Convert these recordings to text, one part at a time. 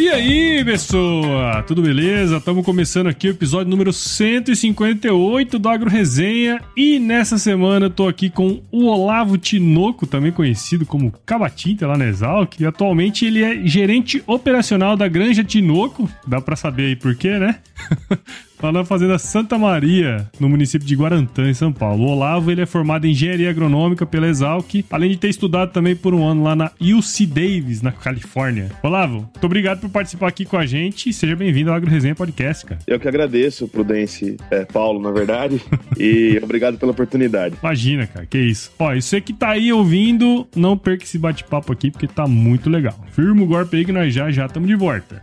E aí, pessoa? Tudo beleza? Estamos começando aqui o episódio número 158 do Agro Resenha e nessa semana eu tô aqui com o Olavo Tinoco, também conhecido como Cabatinta lá na Exalc, e atualmente ele é gerente operacional da Granja Tinoco, dá para saber aí por quê, né? lá na Fazenda Santa Maria, no município de Guarantã, em São Paulo. O Olavo ele é formado em Engenharia Agronômica pela Exalc, além de ter estudado também por um ano lá na UC Davis, na Califórnia. Olavo, muito obrigado por participar aqui com a gente seja bem-vindo ao Agro Resenha Podcast, cara. Eu que agradeço, Prudence é, Paulo, na verdade, e obrigado pela oportunidade. Imagina, cara, que isso. Ó, e você que tá aí ouvindo, não perca esse bate-papo aqui, porque tá muito legal. Firma o golpe aí que nós já já estamos de volta.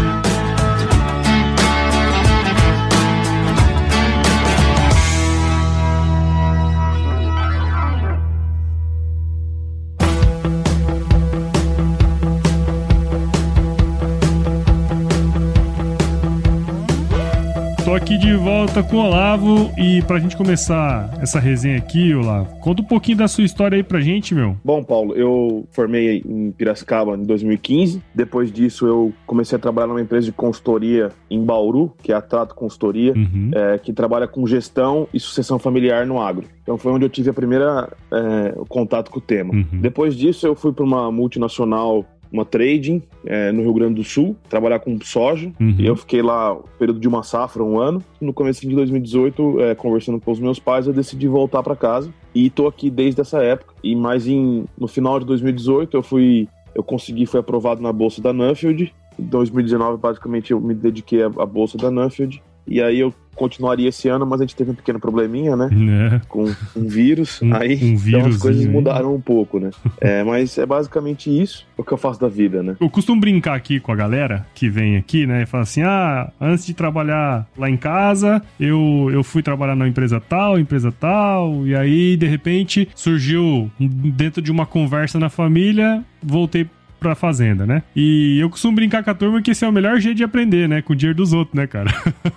Tô aqui de volta com o Olavo e pra gente começar essa resenha aqui, Olavo, conta um pouquinho da sua história aí pra gente, meu. Bom, Paulo, eu formei em Piracicaba em 2015. Depois disso, eu comecei a trabalhar numa empresa de consultoria em Bauru, que é a Trato Consultoria, uhum. é, que trabalha com gestão e sucessão familiar no agro. Então foi onde eu tive a primeira é, contato com o tema. Uhum. Depois disso, eu fui para uma multinacional uma trading é, no Rio Grande do Sul, trabalhar com soja. Uhum. E eu fiquei lá, período de uma safra, um ano. No começo de 2018, é, conversando com os meus pais, eu decidi voltar para casa. E tô aqui desde essa época. E mais em, no final de 2018, eu fui. Eu consegui, fui aprovado na bolsa da Nuffield. Em 2019, basicamente, eu me dediquei à, à bolsa da Nuffield. E aí eu continuaria esse ano, mas a gente teve um pequeno probleminha, né? É. Com um vírus. Um, aí um então as coisas mudaram um pouco, né? é, mas é basicamente isso o que eu faço da vida, né? Eu costumo brincar aqui com a galera que vem aqui, né? E fala assim: ah, antes de trabalhar lá em casa, eu, eu fui trabalhar na empresa tal, empresa tal, e aí, de repente, surgiu dentro de uma conversa na família, voltei pra fazenda, né? E eu costumo brincar com a turma que esse é o melhor jeito de aprender, né? Com o dinheiro dos outros, né, cara?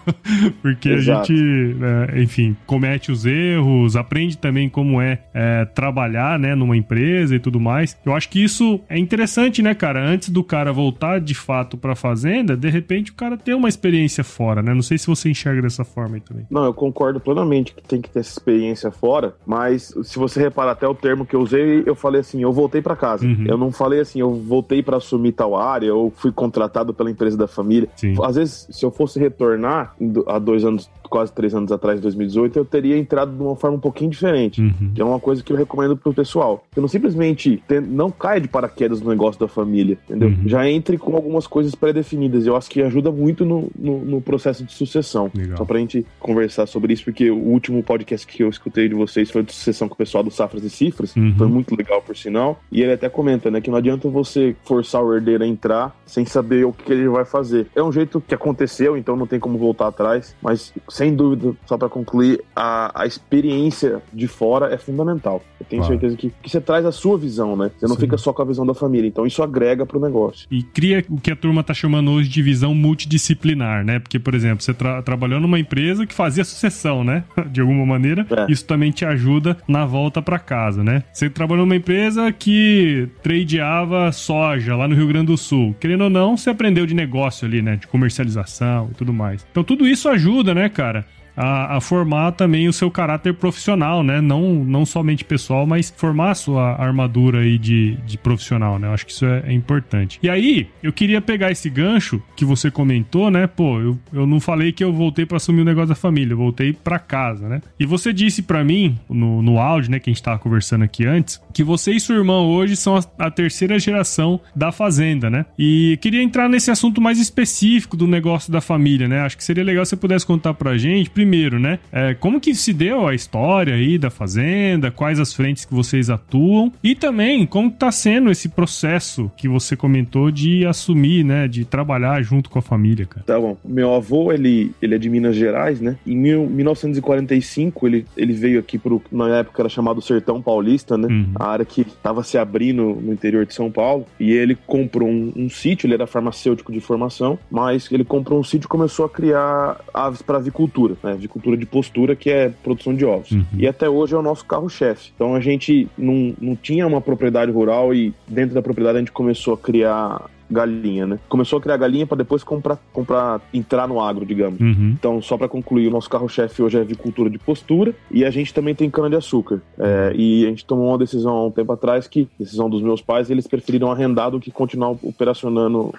Porque Exato. a gente, é, enfim, comete os erros, aprende também como é, é, trabalhar, né, numa empresa e tudo mais. Eu acho que isso é interessante, né, cara? Antes do cara voltar de fato pra fazenda, de repente o cara tem uma experiência fora, né? Não sei se você enxerga dessa forma aí também. Não, eu concordo plenamente que tem que ter essa experiência fora, mas se você reparar até o termo que eu usei, eu falei assim, eu voltei para casa. Uhum. Eu não falei assim, eu voltei para assumir tal área ou fui contratado pela empresa da família. Sim. Às vezes, se eu fosse retornar há dois anos, quase três anos atrás, 2018, eu teria entrado de uma forma um pouquinho diferente. Uhum. Que é uma coisa que eu recomendo pro pessoal. Eu não simplesmente não caia de paraquedas no negócio da família, entendeu? Uhum. Já entre com algumas coisas pré-definidas. Eu acho que ajuda muito no, no, no processo de sucessão. Legal. Só pra gente conversar sobre isso, porque o último podcast que eu escutei de vocês foi de sucessão com o pessoal do Safras e Cifras. Uhum. Foi muito legal, por sinal. E ele até comenta, né, que não adianta você for forçar o herdeiro a entrar sem saber o que ele vai fazer. É um jeito que aconteceu, então não tem como voltar atrás, mas sem dúvida, só para concluir, a, a experiência de fora é fundamental. Eu tenho claro. certeza que, que você traz a sua visão, né? Você não Sim. fica só com a visão da família, então isso agrega pro negócio. E cria o que a turma tá chamando hoje de visão multidisciplinar, né? Porque, por exemplo, você tra trabalhou numa empresa que fazia sucessão, né? De alguma maneira, é. isso também te ajuda na volta para casa, né? Você trabalhou numa empresa que tradeava soja lá no Rio Grande do Sul. Querendo ou não, você aprendeu de negócio ali, né? De comercialização e tudo mais. Então tudo isso ajuda, né, cara? A, a, formar também o seu caráter profissional, né? Não, não somente pessoal, mas formar a sua armadura aí de, de profissional, né? Eu acho que isso é, é, importante. E aí, eu queria pegar esse gancho que você comentou, né? Pô, eu, eu não falei que eu voltei para assumir o negócio da família, eu voltei para casa, né? E você disse para mim, no, no áudio, né, que a gente tava conversando aqui antes, que você e sua irmã hoje são a, a terceira geração da fazenda, né? E queria entrar nesse assunto mais específico do negócio da família, né? Acho que seria legal se você pudesse contar pra gente, primeiro, né? É, como que se deu a história aí da fazenda? Quais as frentes que vocês atuam? E também, como está sendo esse processo que você comentou de assumir, né? De trabalhar junto com a família, cara? Tá bom. Meu avô, ele, ele é de Minas Gerais, né? Em mil, 1945, ele, ele veio aqui pro, na época era chamado Sertão Paulista, né? Uhum. A área que estava se abrindo no interior de São Paulo. E ele comprou um, um sítio, ele era farmacêutico de formação, mas ele comprou um sítio e começou a criar aves para avicultura, né? Avicultura de postura, que é produção de ovos. Uhum. E até hoje é o nosso carro-chefe. Então a gente não, não tinha uma propriedade rural e dentro da propriedade a gente começou a criar galinha, né? Começou a criar galinha para depois comprar, comprar, entrar no agro, digamos. Uhum. Então, só para concluir, o nosso carro-chefe hoje é avicultura de postura e a gente também tem cana-de-açúcar. É, e a gente tomou uma decisão há um tempo atrás que, decisão dos meus pais, eles preferiram arrendar do que continuar operacionando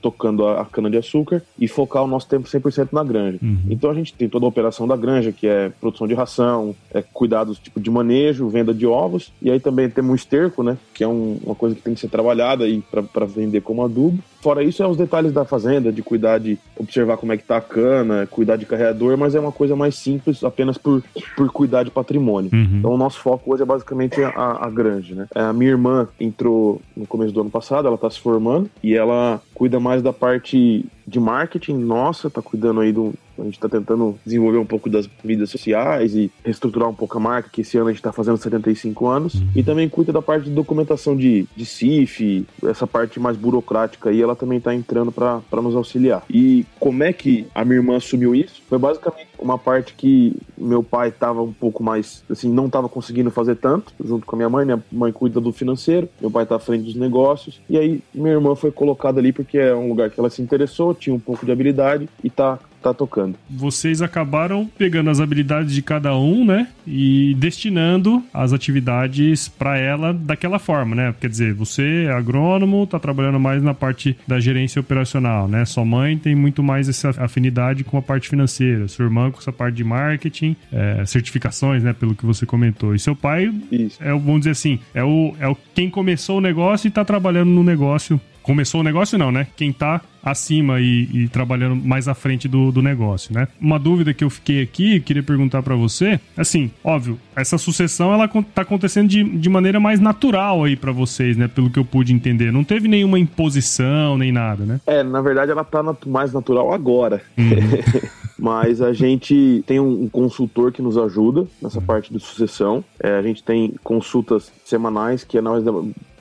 tocando a, cana-de-açúcar e focar o nosso tempo 100% na granja. Uhum. Então a gente tem toda a operação da granja, que é produção de ração, é cuidados tipo de manejo, venda de ovos, e aí também temos o esterco, né, que é um, uma coisa que tem que ser trabalhada aí para vender como adubo. Fora isso, é os detalhes da fazenda, de cuidar de observar como é que tá a cana, cuidar de carregador, mas é uma coisa mais simples, apenas por, por cuidar de patrimônio. Uhum. Então, o nosso foco hoje é basicamente a, a granja, né? A minha irmã entrou no começo do ano passado, ela tá se formando, e ela cuida mais da parte de marketing nossa, tá cuidando aí do. A gente tá tentando desenvolver um pouco das mídias sociais e reestruturar um pouco a marca, que esse ano a gente tá fazendo 75 anos. Uhum. E também cuida da parte de documentação de, de CIF, essa parte mais burocrática aí, ela também tá entrando para nos auxiliar. E como é que a minha irmã assumiu isso? Foi basicamente uma parte que meu pai estava um pouco mais, assim, não estava conseguindo fazer tanto, junto com a minha mãe. Minha mãe cuida do financeiro, meu pai está à frente dos negócios. E aí minha irmã foi colocada ali porque é um lugar que ela se interessou, tinha um pouco de habilidade e tá tá tocando. Vocês acabaram pegando as habilidades de cada um, né? E destinando as atividades para ela daquela forma, né? Quer dizer, você é agrônomo, tá trabalhando mais na parte da gerência operacional, né? Sua mãe tem muito mais essa afinidade com a parte financeira, sua irmã com essa parte de marketing, é, certificações, né? Pelo que você comentou. E seu pai Isso. é, vamos dizer assim, é o, é o quem começou o negócio e tá trabalhando no negócio começou o negócio, não, né? Quem tá acima e, e trabalhando mais à frente do, do, negócio, né? Uma dúvida que eu fiquei aqui, queria perguntar para você, assim, óbvio, essa sucessão ela tá acontecendo de, de maneira mais natural aí para vocês, né? Pelo que eu pude entender. Não teve nenhuma imposição nem nada, né? É, na verdade ela tá mais natural agora. Uhum. Mas a gente tem um, consultor que nos ajuda nessa uhum. parte de sucessão. É, a gente tem consultas semanais que é nós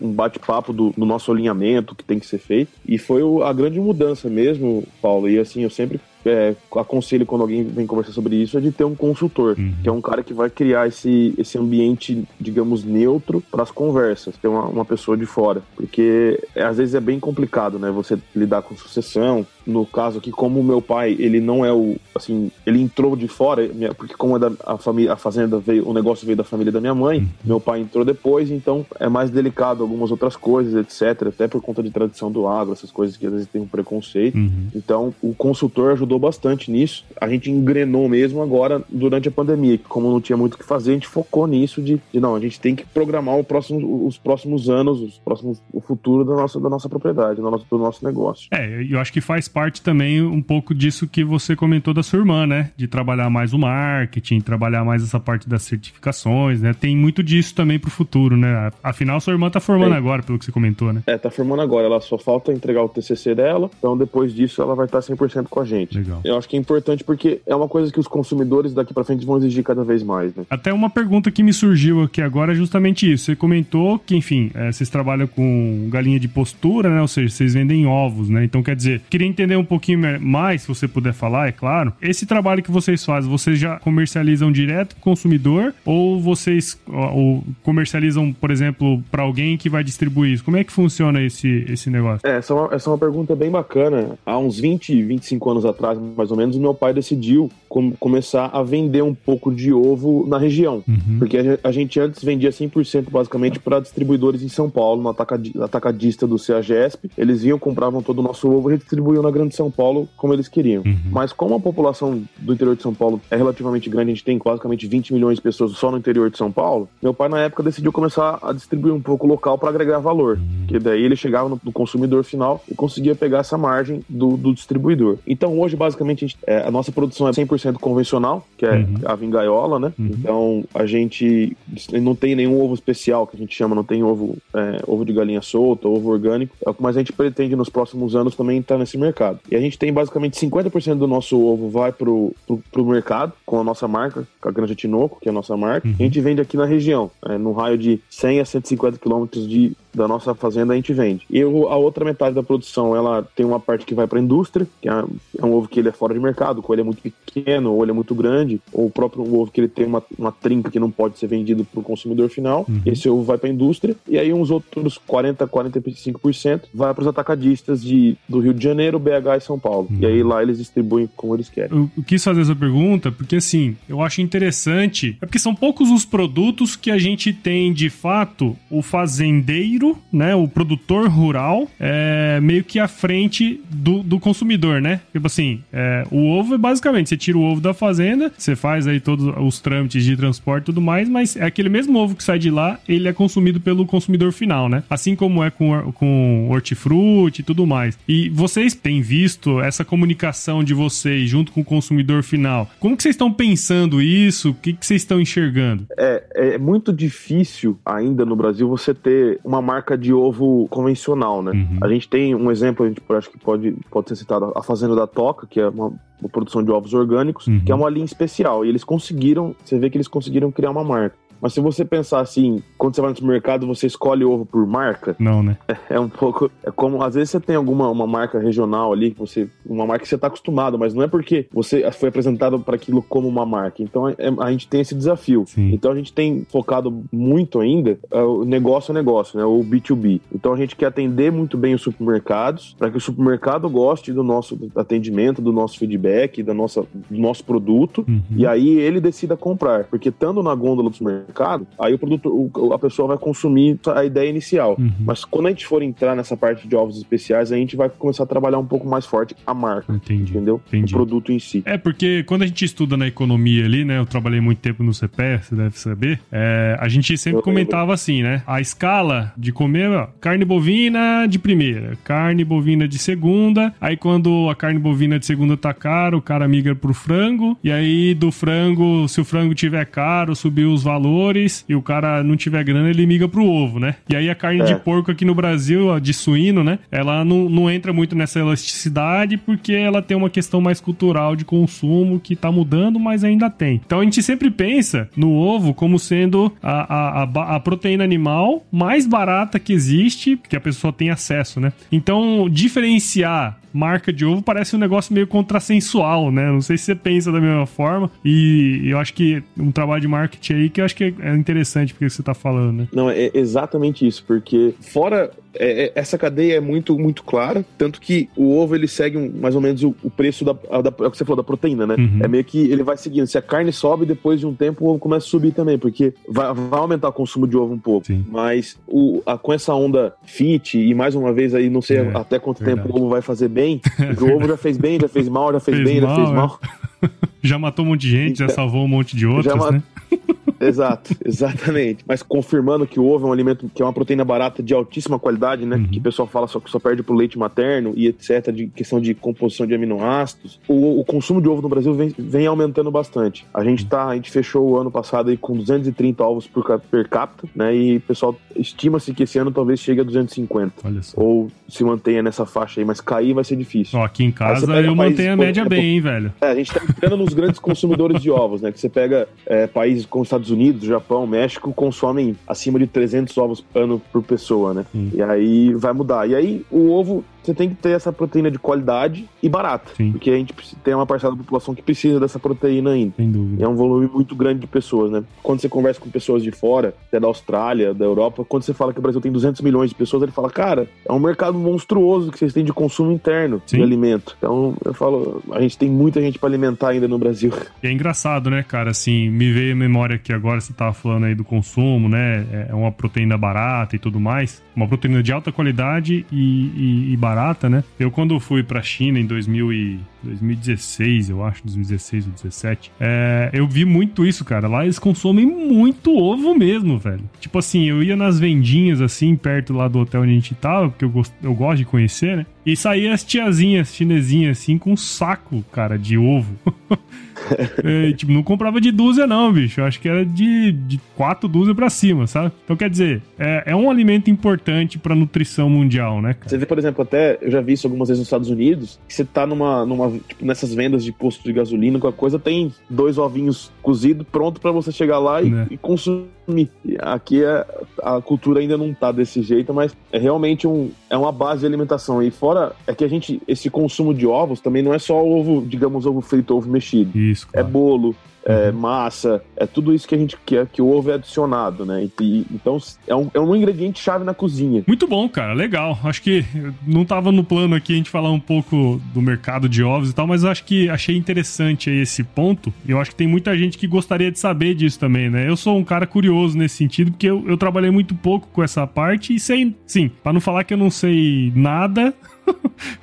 um bate-papo do, do, nosso alinhamento que tem que ser feito. E foi o, a grande mudança mesmo, Paulo. E assim, eu sempre é, aconselho quando alguém vem conversar sobre isso é de ter um consultor, uhum. que é um cara que vai criar esse, esse ambiente, digamos, neutro para as conversas, ter uma, uma, pessoa de fora, porque é, às vezes é bem complicado, né? Você lidar com sucessão. No caso aqui, como o meu pai, ele não é o, assim, ele entrou de fora, porque como é da, a família, a fazenda veio, o negócio veio da família da minha mãe, uhum. meu pai entrou depois, então é mais delicado algumas outras coisas, etc. Até por conta de tradição do agro, essas coisas que às vezes tem um preconceito. Uhum. Então, o consultor ajudou ajudou bastante nisso. A gente engrenou mesmo agora durante a pandemia, que como não tinha muito o que fazer, a gente focou nisso de, de não, a gente tem que programar próximo, os próximos anos, os próximos, o futuro da nossa, da nossa propriedade, do nosso, do nosso negócio. É, eu acho que faz parte também um pouco disso que você comentou da sua irmã, né? De trabalhar mais o marketing, trabalhar mais essa parte das certificações, né? Tem muito disso também pro futuro, né? Afinal, sua irmã tá formando agora, pelo que você comentou, né? É, tá formando agora. Ela só falta entregar o TCC dela, então depois disso ela vai estar 100% com a gente. Legal. Eu acho que é importante porque é uma coisa que os consumidores daqui para frente vão exigir cada vez mais, né? Até uma pergunta que me surgiu aqui agora é justamente isso. Você comentou que, enfim, é, vocês trabalham com galinha de postura, né? Ou seja, vocês vendem ovos, né? Então, quer dizer, queria entender um pouquinho mais, se você puder falar, é claro. Esse trabalho que vocês fazem, vocês já comercializam direto pro consumidor ou vocês ou comercializam, por exemplo, para alguém que vai distribuir isso? Como é que funciona esse, esse negócio? É, essa é, uma, essa é uma pergunta bem bacana. Há uns 20, 25 anos atrás, mais ou menos, meu pai decidiu com, começar a vender um pouco de ovo na região. Uhum. Porque a, a, gente antes vendia 100% basicamente para distribuidores em São Paulo, no atacadista do CEAGESP. Eles vinham, compravam todo o nosso ovo e redistribuíam na, Grande São Paulo como eles queriam. Uhum. Mas como a população do interior de São Paulo é relativamente grande, a gente tem basicamente 20 milhões de pessoas só no interior de São Paulo, meu pai na época decidiu começar a distribuir um pouco local para agregar valor. Uhum. Que daí ele chegava no, no, consumidor final e conseguia pegar essa margem do, do distribuidor. Então hoje, basicamente, a, gente, é, a, nossa produção é 100% convencional, que é uhum. a vingaiola, né? Uhum. Então a gente não tem nenhum ovo especial, que a gente chama, não tem ovo, é, ovo de galinha solta, ovo orgânico, é mas a gente pretende nos próximos anos também estar nesse mercado. E a gente tem basicamente 50% do nosso ovo vai pro, pro, pro, mercado, com a nossa marca, com a Granja Tinoco, que é a nossa marca, uhum. e a gente vende aqui na região, é, no raio de 100 a 150 quilômetros de, da nossa fazenda a gente vende. E eu, a outra metade da produção, ela tem uma parte que vai para a indústria, que é, é, um ovo que ele é fora de mercado, ou ele é muito pequeno, ou ele é muito grande, ou o próprio ovo que ele tem uma, uma trinca que não pode ser vendido para o consumidor final. Uhum. Esse ovo vai para a indústria. E aí uns outros 40, 45% vai para os atacadistas de, do Rio de Janeiro, BH e São Paulo. Uhum. E aí lá eles distribuem como eles querem. Eu, eu quis fazer essa pergunta porque assim, eu acho interessante, é porque são poucos os produtos que a gente tem de fato o fazendeiro, né, o produtor rural, é, meio que à frente do, do consumidor, né? Tipo assim, é, o ovo é basicamente, você tira o ovo da fazenda, você faz aí todos os trâmites de transporte e tudo mais, mas é aquele mesmo ovo que sai de lá, ele é consumido pelo consumidor final, né? Assim como é com, com hortifruti e tudo mais. E vocês têm visto essa comunicação de vocês junto com o consumidor final? Como que vocês estão pensando isso? O que, que vocês estão enxergando? É, é muito difícil ainda no Brasil você ter uma marca de ovo convencional, né? Uhum. A gente tem um exemplo, a gente acho que pode, pode ser citado, a Fazenda da Toca, que é uma, uma produção de ovos orgânicos, uhum. que é uma linha especial. E eles conseguiram, você vê que eles conseguiram criar uma marca. Mas se você pensar assim, quando você vai no supermercado, você escolhe ovo por marca? Não, né? É, é um pouco. É como, às vezes você tem alguma uma marca regional ali, que você, uma marca que você está acostumado, mas não é porque você foi apresentado para aquilo como uma marca. Então é, a gente tem esse desafio. Sim. Então a gente tem focado muito ainda é, o negócio a negócio, né? O B2B. Então a gente quer atender muito bem os supermercados, para que o supermercado goste do nosso atendimento, do nosso feedback, da nossa, do nosso produto, uhum. e aí ele decida comprar. Porque estando na gôndola do supermercado, mercado, aí o produto, a pessoa vai consumir a ideia inicial. Uhum. Mas quando a gente for entrar nessa parte de ovos especiais, a gente vai começar a trabalhar um pouco mais forte a marca. Entendi. Entendeu? Entendi. O produto em si. É, porque quando a gente estuda na economia ali, né? Eu trabalhei muito tempo no CPE, você deve saber. É, a gente sempre eu comentava lembro. assim, né? A escala de comer, ó, carne bovina de primeira, carne bovina de segunda. Aí quando a carne bovina de segunda tá caro, o cara migra pro frango. E aí do frango, se o frango tiver caro, subiu os valores valores e o cara não tiver grana, ele miga pro ovo, né? E aí a carne é. de porco aqui no Brasil, de suíno, né? Ela não, não entra muito nessa elasticidade porque ela tem uma questão mais cultural de consumo que tá mudando, mas ainda tem. Então a gente sempre pensa no ovo como sendo a, a, a, a proteína animal mais barata que existe, que a pessoa tem acesso, né? Então, diferenciar marca de ovo parece um negócio meio contrassensual, né? Não sei se você pensa da mesma forma. E eu acho que um trabalho de marketing aí que eu acho que é interessante porque você tá falando, né? Não, é exatamente isso, porque fora é, é, essa cadeia é muito, muito clara, tanto que o ovo ele segue um, mais ou menos o, o preço da, da, é o que você falou, da proteína, né? Uhum. É meio que ele vai seguindo. Se a carne sobe, depois de um tempo o ovo começa a subir também, porque vai, vai aumentar o consumo de ovo um pouco. Sim. Mas o, a, com essa onda fit, e mais uma vez aí, não sei é, até quanto verdade. tempo o ovo vai fazer bem, o ovo já fez bem, já fez mal, já fez, fez bem, mal, já fez mal. já matou um monte de gente, já salvou um monte de outros, já né? Exato, exatamente. Mas confirmando que o ovo é um alimento que é uma proteína barata de altíssima qualidade, né? Uhum. Que o pessoal fala só que só perde pro leite materno e etc. De questão de composição de aminoácidos. O, o consumo de ovo no Brasil vem, vem, aumentando bastante. A gente tá, a gente fechou o ano passado aí com 230 ovos por, per capita, né? E o pessoal estima-se que esse ano talvez chegue a 250. Ou se mantenha nessa faixa aí, mas cair vai ser difícil. Ó, aqui em casa eu mantenho a média bem, hein, velho. É, a gente tá entrando nos grandes consumidores de ovos, né? Que você pega é, países como Estados Unidos, Japão, México consomem acima de 300 ovos ano por pessoa, né? Hum. E aí vai mudar. E aí o ovo você tem que ter essa proteína de qualidade e barata. Sim. Porque a gente tem uma parcela da população que precisa dessa proteína ainda. Sem dúvida. É um volume muito grande de pessoas, né? Quando você conversa com pessoas de fora, até da Austrália, da Europa, quando você fala que o Brasil tem 200 milhões de pessoas, ele fala, cara, é um mercado monstruoso que vocês têm de consumo interno Sim. de alimento. Então, eu falo, a gente tem muita gente para alimentar ainda no Brasil. E é engraçado, né, cara? Assim, me veio a memória que agora você tava falando aí do consumo, né? É uma proteína barata e tudo mais. Uma proteína de alta qualidade e, e, e barata barata, né? Eu quando fui pra China em 2000 e 2016, eu acho, 2016 ou 2017, é, eu vi muito isso, cara. Lá eles consomem muito ovo mesmo, velho. Tipo assim, eu ia nas vendinhas, assim, perto lá do hotel onde a gente tava, porque eu, gost, eu gosto de conhecer, né? E saía as tiazinhas chinesinhas, assim, com um saco, cara, de ovo. é, tipo, não comprava de dúzia, não, bicho. Eu acho que era de, de quatro dúzias pra cima, sabe? Então, quer dizer, é, é um alimento importante pra nutrição mundial, né? Cara? Você vê, por exemplo, até, eu já vi isso algumas vezes nos Estados Unidos, que você tá numa, numa tipo, nessas vendas de posto de gasolina, com a coisa, tem dois ovinhos cozidos pronto para você chegar lá e, é. e consumir. Aqui é, a cultura ainda não tá desse jeito, mas é realmente um, é uma base de alimentação. E fora é que a gente, esse consumo de ovos também não é só ovo, digamos, ovo frito, ovo mexido. Isso, é claro. É bolo, é, uhum. massa, é tudo isso que a gente quer, que o ovo é adicionado, né? E, então é um, é um ingrediente chave na cozinha. Muito bom, cara, legal. Acho que não tava no plano aqui a gente falar um pouco do mercado de ovos e tal, mas acho que achei interessante esse ponto. E eu acho que tem muita gente que gostaria de saber disso também, né? Eu sou um cara curioso nesse sentido, porque eu, eu trabalhei muito pouco com essa parte e sei, sim, para não falar que eu não sei nada,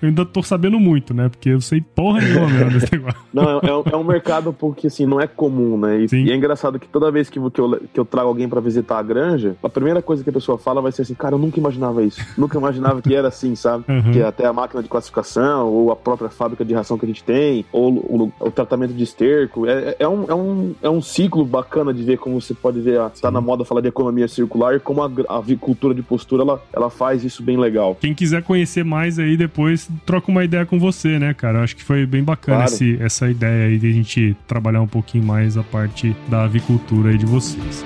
eu ainda tô sabendo muito, né? Porque eu sei porra nenhuma desse negócio. Não, é, é, um mercado porque, assim, não é comum, né? E, e é engraçado que toda vez que, que, eu, que eu trago alguém para visitar a granja, a primeira coisa que a pessoa fala vai ser assim, cara, eu nunca imaginava isso. Nunca imaginava que era assim, sabe? Uhum. Que até a máquina de classificação, ou a própria fábrica de ração que a gente tem, ou o, o tratamento de esterco. É, é, um, é, um, é um ciclo bacana de ver como você pode ver, a, tá na moda falar de economia circular e como a, a avicultura de postura, ela, ela faz isso bem legal. Quem quiser conhecer mais aí, depois troca uma ideia com você, né, cara? Eu acho que foi bem bacana claro. esse, essa ideia aí de a gente trabalhar um pouquinho mais a parte da avicultura aí de vocês.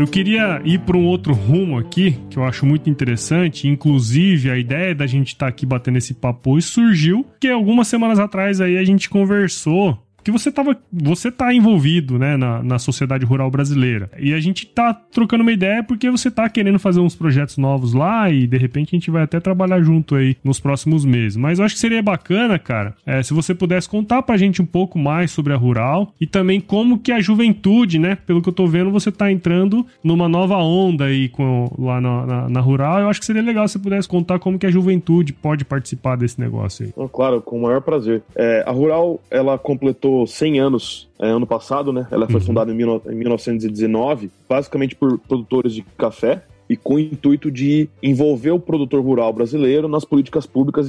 Eu queria ir para um outro rumo aqui, que eu acho muito interessante. Inclusive, a ideia da gente estar tá aqui batendo esse papo surgiu que algumas semanas atrás aí a gente conversou que você tava, você tá envolvido, né, na, na sociedade rural brasileira. E a gente tá trocando uma ideia porque você tá querendo fazer uns projetos novos lá e de repente a gente vai até trabalhar junto aí nos próximos meses. Mas eu acho que seria bacana, cara, é, se você pudesse contar pra gente um pouco mais sobre a rural e também como que a juventude, né, pelo que eu tô vendo, você tá entrando numa nova onda aí com, lá na, na, na rural. Eu acho que seria legal se você pudesse contar como que a juventude pode participar desse negócio aí. Claro, com o maior prazer. É, a rural, ela completou completou 100 anos é, ano passado, né? Ela foi uhum. fundada em, em 1919, basicamente por produtores de café e com o intuito de envolver o produtor rural brasileiro nas políticas públicas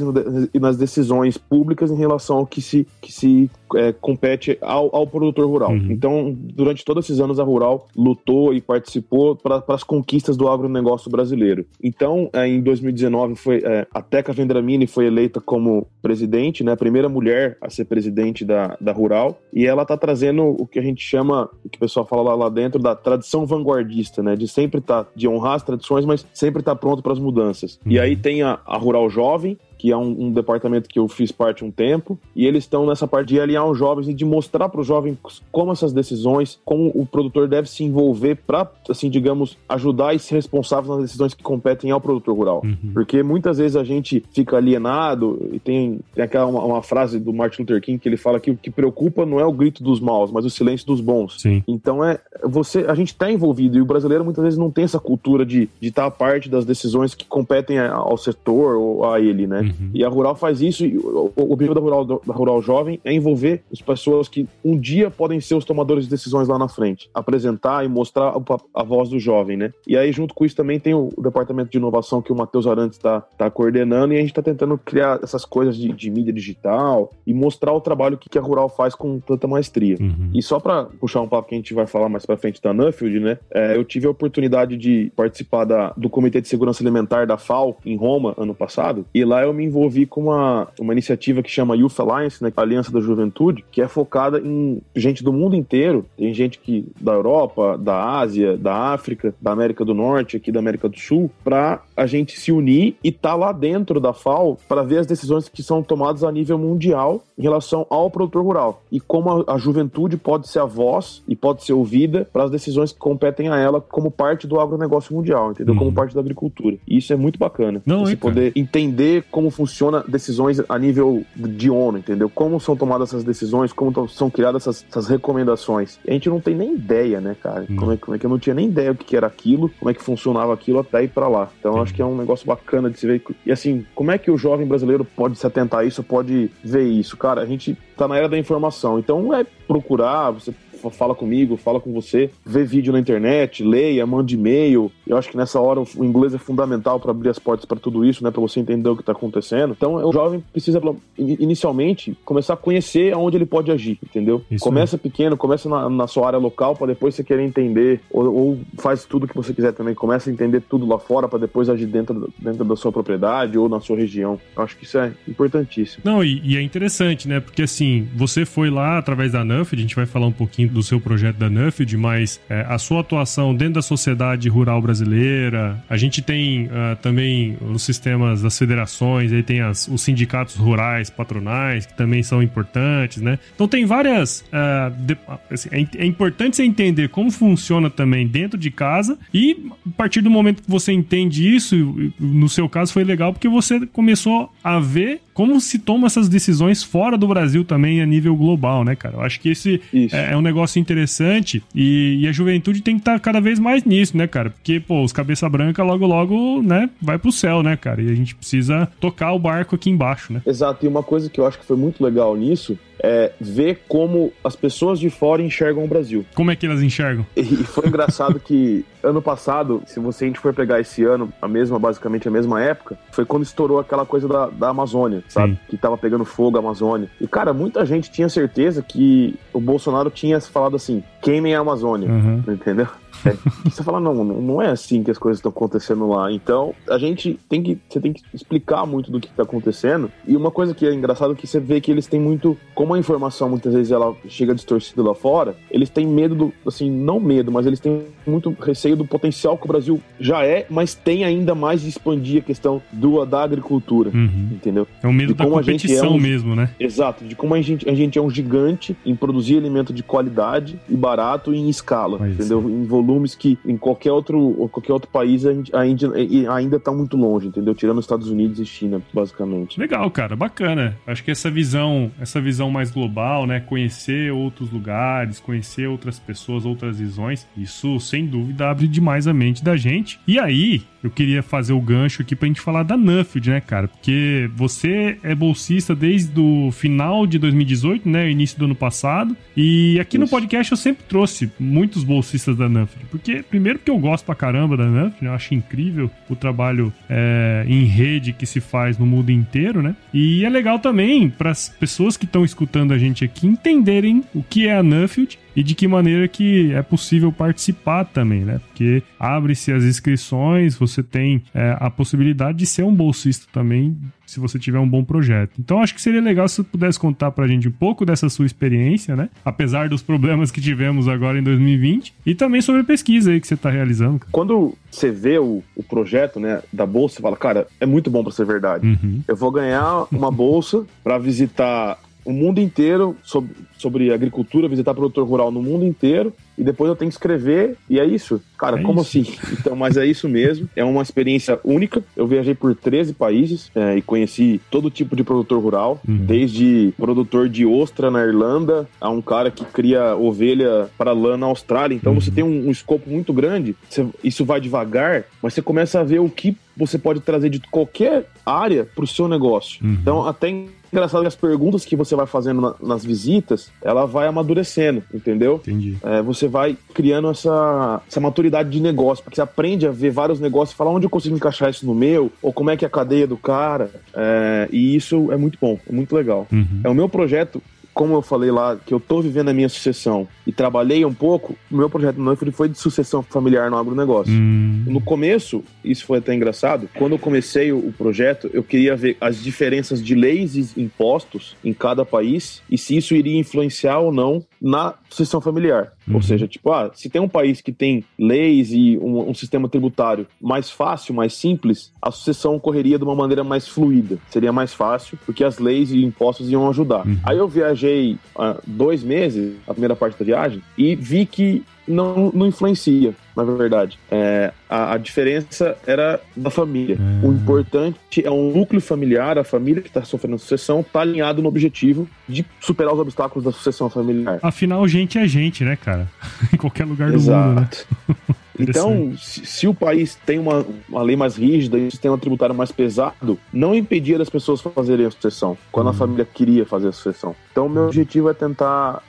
e nas decisões públicas em relação ao que se, que se é, compete ao, ao, produtor rural. Uhum. Então, durante todos esses anos, a Rural lutou e participou para as conquistas do agronegócio brasileiro. Então, é, em 2019, foi, é, a Teca Vendramini foi eleita como presidente, né, a primeira mulher a ser presidente da, da Rural, e ela está trazendo o que a gente chama, o que o pessoal fala lá, lá dentro, da tradição vanguardista, né, de sempre estar, tá, de honrar as tradições, mas sempre estar tá pronto para as mudanças. Uhum. E aí tem a, a Rural Jovem, que é um, um, departamento que eu fiz parte um tempo, e eles estão nessa parte de alinhar os jovens e de mostrar para os jovens como essas decisões, como o produtor deve se envolver para, assim, digamos, ajudar e ser responsável nas decisões que competem ao produtor rural. Uhum. Porque muitas vezes a gente fica alienado e tem, tem aquela uma, uma, frase do Martin Luther King que ele fala que o que preocupa não é o grito dos maus, mas o silêncio dos bons. Sim. Então é você, a gente está envolvido e o brasileiro muitas vezes não tem essa cultura de estar tá parte das decisões que competem ao setor ou a ele, né? Uhum. E a Rural faz isso, e o objetivo da Rural, da Rural Jovem é envolver as pessoas que um dia podem ser os tomadores de decisões lá na frente, apresentar e mostrar a, a voz do jovem, né? E aí, junto com isso, também tem o, o departamento de inovação que o Matheus Arantes está tá coordenando, e a gente está tentando criar essas coisas de, de, mídia digital e mostrar o trabalho que, que a Rural faz com tanta maestria. Uhum. E só para puxar um papo que a gente vai falar mais para frente da Nuffield, né? É, eu tive a oportunidade de participar da, do Comitê de Segurança Alimentar da FAO em Roma ano passado, e lá eu me envolvi com uma, uma iniciativa que chama Youth Alliance, né, Aliança da Juventude, que é focada em gente do mundo inteiro. Tem gente que da Europa, da Ásia, da África, da América do Norte, aqui da América do Sul, para a gente se unir e estar tá lá dentro da FAO para ver as decisões que são tomadas a nível mundial em relação ao produtor rural e como a, a juventude pode ser a voz e pode ser ouvida para as decisões que competem a ela como parte do agronegócio mundial, entendeu? Uhum. Como parte da agricultura. E isso é muito bacana. Não, você é, poder entender como funciona decisões a nível de ONU, entendeu? Como são tomadas essas decisões, como são criadas essas, essas recomendações. E a gente não tem nem ideia, né, cara? Como é, como é, que eu não tinha nem ideia o que era aquilo, como é que funcionava aquilo até ir para lá. Então eu acho que é um negócio bacana de se ver. E assim, como é que o jovem brasileiro pode se atentar a isso, pode ver isso? Cara, a gente tá na era da informação. Então é procurar, você fala comigo, fala com você, vê vídeo na internet, leia, mande e-mail. Eu acho que nessa hora o inglês é fundamental para abrir as portas para tudo isso, né, para você entender o que está acontecendo. Então, o jovem precisa inicialmente começar a conhecer aonde ele pode agir, entendeu? Isso começa pequeno, começa na, na, sua área local para depois você querer entender ou, ou, faz tudo que você quiser também, começa a entender tudo lá fora para depois agir dentro, dentro da sua propriedade ou na sua região. Eu acho que isso é importantíssimo. Não, e, e é interessante, né? Porque assim, você foi lá através da NUF, a gente vai falar um pouquinho do seu projeto da Nuffield, mas é, a sua atuação dentro da sociedade rural brasileira, a gente tem uh, também os sistemas das federações, aí tem as, os sindicatos rurais, patronais, que também são importantes, né? Então tem várias. Uh, de, assim, é, é, importante você entender como funciona também dentro de casa e a partir do momento que você entende isso, no seu caso foi legal porque você começou a ver como se toma essas decisões fora do Brasil também a nível global, né, cara? Eu acho que esse é, é, um negócio interessante e, e, a juventude tem que estar tá cada vez mais nisso, né, cara? Porque, pô, os cabeça branca logo, logo, né, vai pro céu, né, cara? E a gente precisa tocar o barco aqui embaixo, né? Exato, e uma coisa que eu acho que foi muito legal nisso é, ver como as pessoas de fora enxergam o Brasil. Como é que elas enxergam? E foi engraçado que ano passado, se você a gente for pegar esse ano, a mesma, basicamente a mesma época, foi quando estourou aquela coisa da, da Amazônia, sabe? Sim. Que tava pegando fogo a Amazônia. E, cara, muita gente tinha certeza que o Bolsonaro tinha falado assim: queimem a Amazônia, uhum. entendeu? É, você fala, não, não é assim que as coisas estão acontecendo lá. Então, a gente tem que. Você tem que explicar muito do que está acontecendo. E uma coisa que é engraçado é que você vê que eles têm muito. Como a informação muitas vezes ela chega distorcida lá fora, eles têm medo do. Assim, não medo, mas eles têm muito receio do potencial que o Brasil já é, mas tem ainda mais de expandir a questão do, da agricultura. Uhum. Entendeu? É o medo da competição é um, mesmo, né? Exato, de como a gente, a gente é um gigante em produzir alimento de qualidade e barato e em escala, entendeu? Em volume volumes que em qualquer outro, qualquer outro país a gente, ainda, ainda tá muito longe, entendeu? Tirando os Estados Unidos e China, basicamente. Legal, cara, bacana. Acho que essa visão, essa visão mais global, né? Conhecer outros lugares, conhecer outras pessoas, outras visões, isso sem dúvida abre demais a mente da gente. E aí, eu queria fazer o gancho aqui pra gente falar da Nuffield, né, cara? Porque você é bolsista desde o final de 2018, né? Início do ano passado. E aqui Isso. no podcast eu sempre trouxe muitos bolsistas da Nuffield. Porque, primeiro, porque eu gosto pra caramba da Nuffield? Eu acho incrível o trabalho é, em rede que se faz no mundo inteiro, né? E é legal também para as pessoas que estão escutando a gente aqui entenderem o que é a Nuffield e de que maneira que é possível participar também, né? Porque abre-se as inscrições, você tem é, a possibilidade de ser um bolsista também se você tiver um bom projeto. Então acho que seria legal se você pudesse contar pra gente um pouco dessa sua experiência, né? Apesar dos problemas que tivemos agora em 2020 e também sobre a pesquisa aí que você está realizando. Quando você vê o, o projeto, né, da bolsa, você fala, cara, é muito bom para ser verdade. Uhum. Eu vou ganhar uma bolsa para visitar o mundo inteiro sobre, sobre agricultura, visitar produtor rural no mundo inteiro, e depois eu tenho que escrever, e é isso. Cara, é como isso. assim? Então, mas é isso mesmo. É uma experiência única. Eu viajei por 13 países é, e conheci todo tipo de produtor rural, uhum. desde produtor de ostra na Irlanda a um cara que cria ovelha para lã na Austrália. Então, uhum. você tem um, um escopo muito grande. Você, isso vai devagar, mas você começa a ver o que você pode trazer de qualquer área para o seu negócio. Uhum. Então, até engraçado que as perguntas que você vai fazendo na, nas visitas, ela vai amadurecendo, entendeu? Entendi. É, você vai criando essa, essa maturidade de negócio, porque você aprende a ver vários negócios e falar onde eu consigo encaixar isso no meu, ou como é que é a cadeia do cara. É, e isso é muito bom, é muito legal. Uhum. É o meu projeto, como eu falei lá, que eu tô vivendo a minha sucessão e trabalhei um pouco, o meu projeto no foi de sucessão familiar no agronegócio. Hum. No começo, isso foi até engraçado, quando eu comecei o projeto, eu queria ver as diferenças de leis e impostos em cada país e se isso iria influenciar ou não na sucessão familiar. Uhum. Ou seja, tipo, ah, se tem um país que tem leis e um, um, sistema tributário mais fácil, mais simples, a sucessão ocorreria de uma maneira mais fluida. Seria mais fácil, porque as leis e impostos iam ajudar. Uhum. Aí eu viajei fiquei uh, dois meses, a primeira parte da viagem, e vi que não, não influencia, na verdade. É, a, a, diferença era da família. Hum. O importante é um núcleo familiar, a família que está sofrendo sucessão está alinhado no objetivo de superar os obstáculos da sucessão familiar. Afinal, gente é gente, né, cara? em qualquer lugar do Exato. mundo, né? Então, se, se, o país tem uma, uma lei mais rígida e um sistema tributário mais pesado, não impedia das pessoas fazerem a sucessão, quando uhum. a família queria fazer a sucessão. Então, meu objetivo é tentar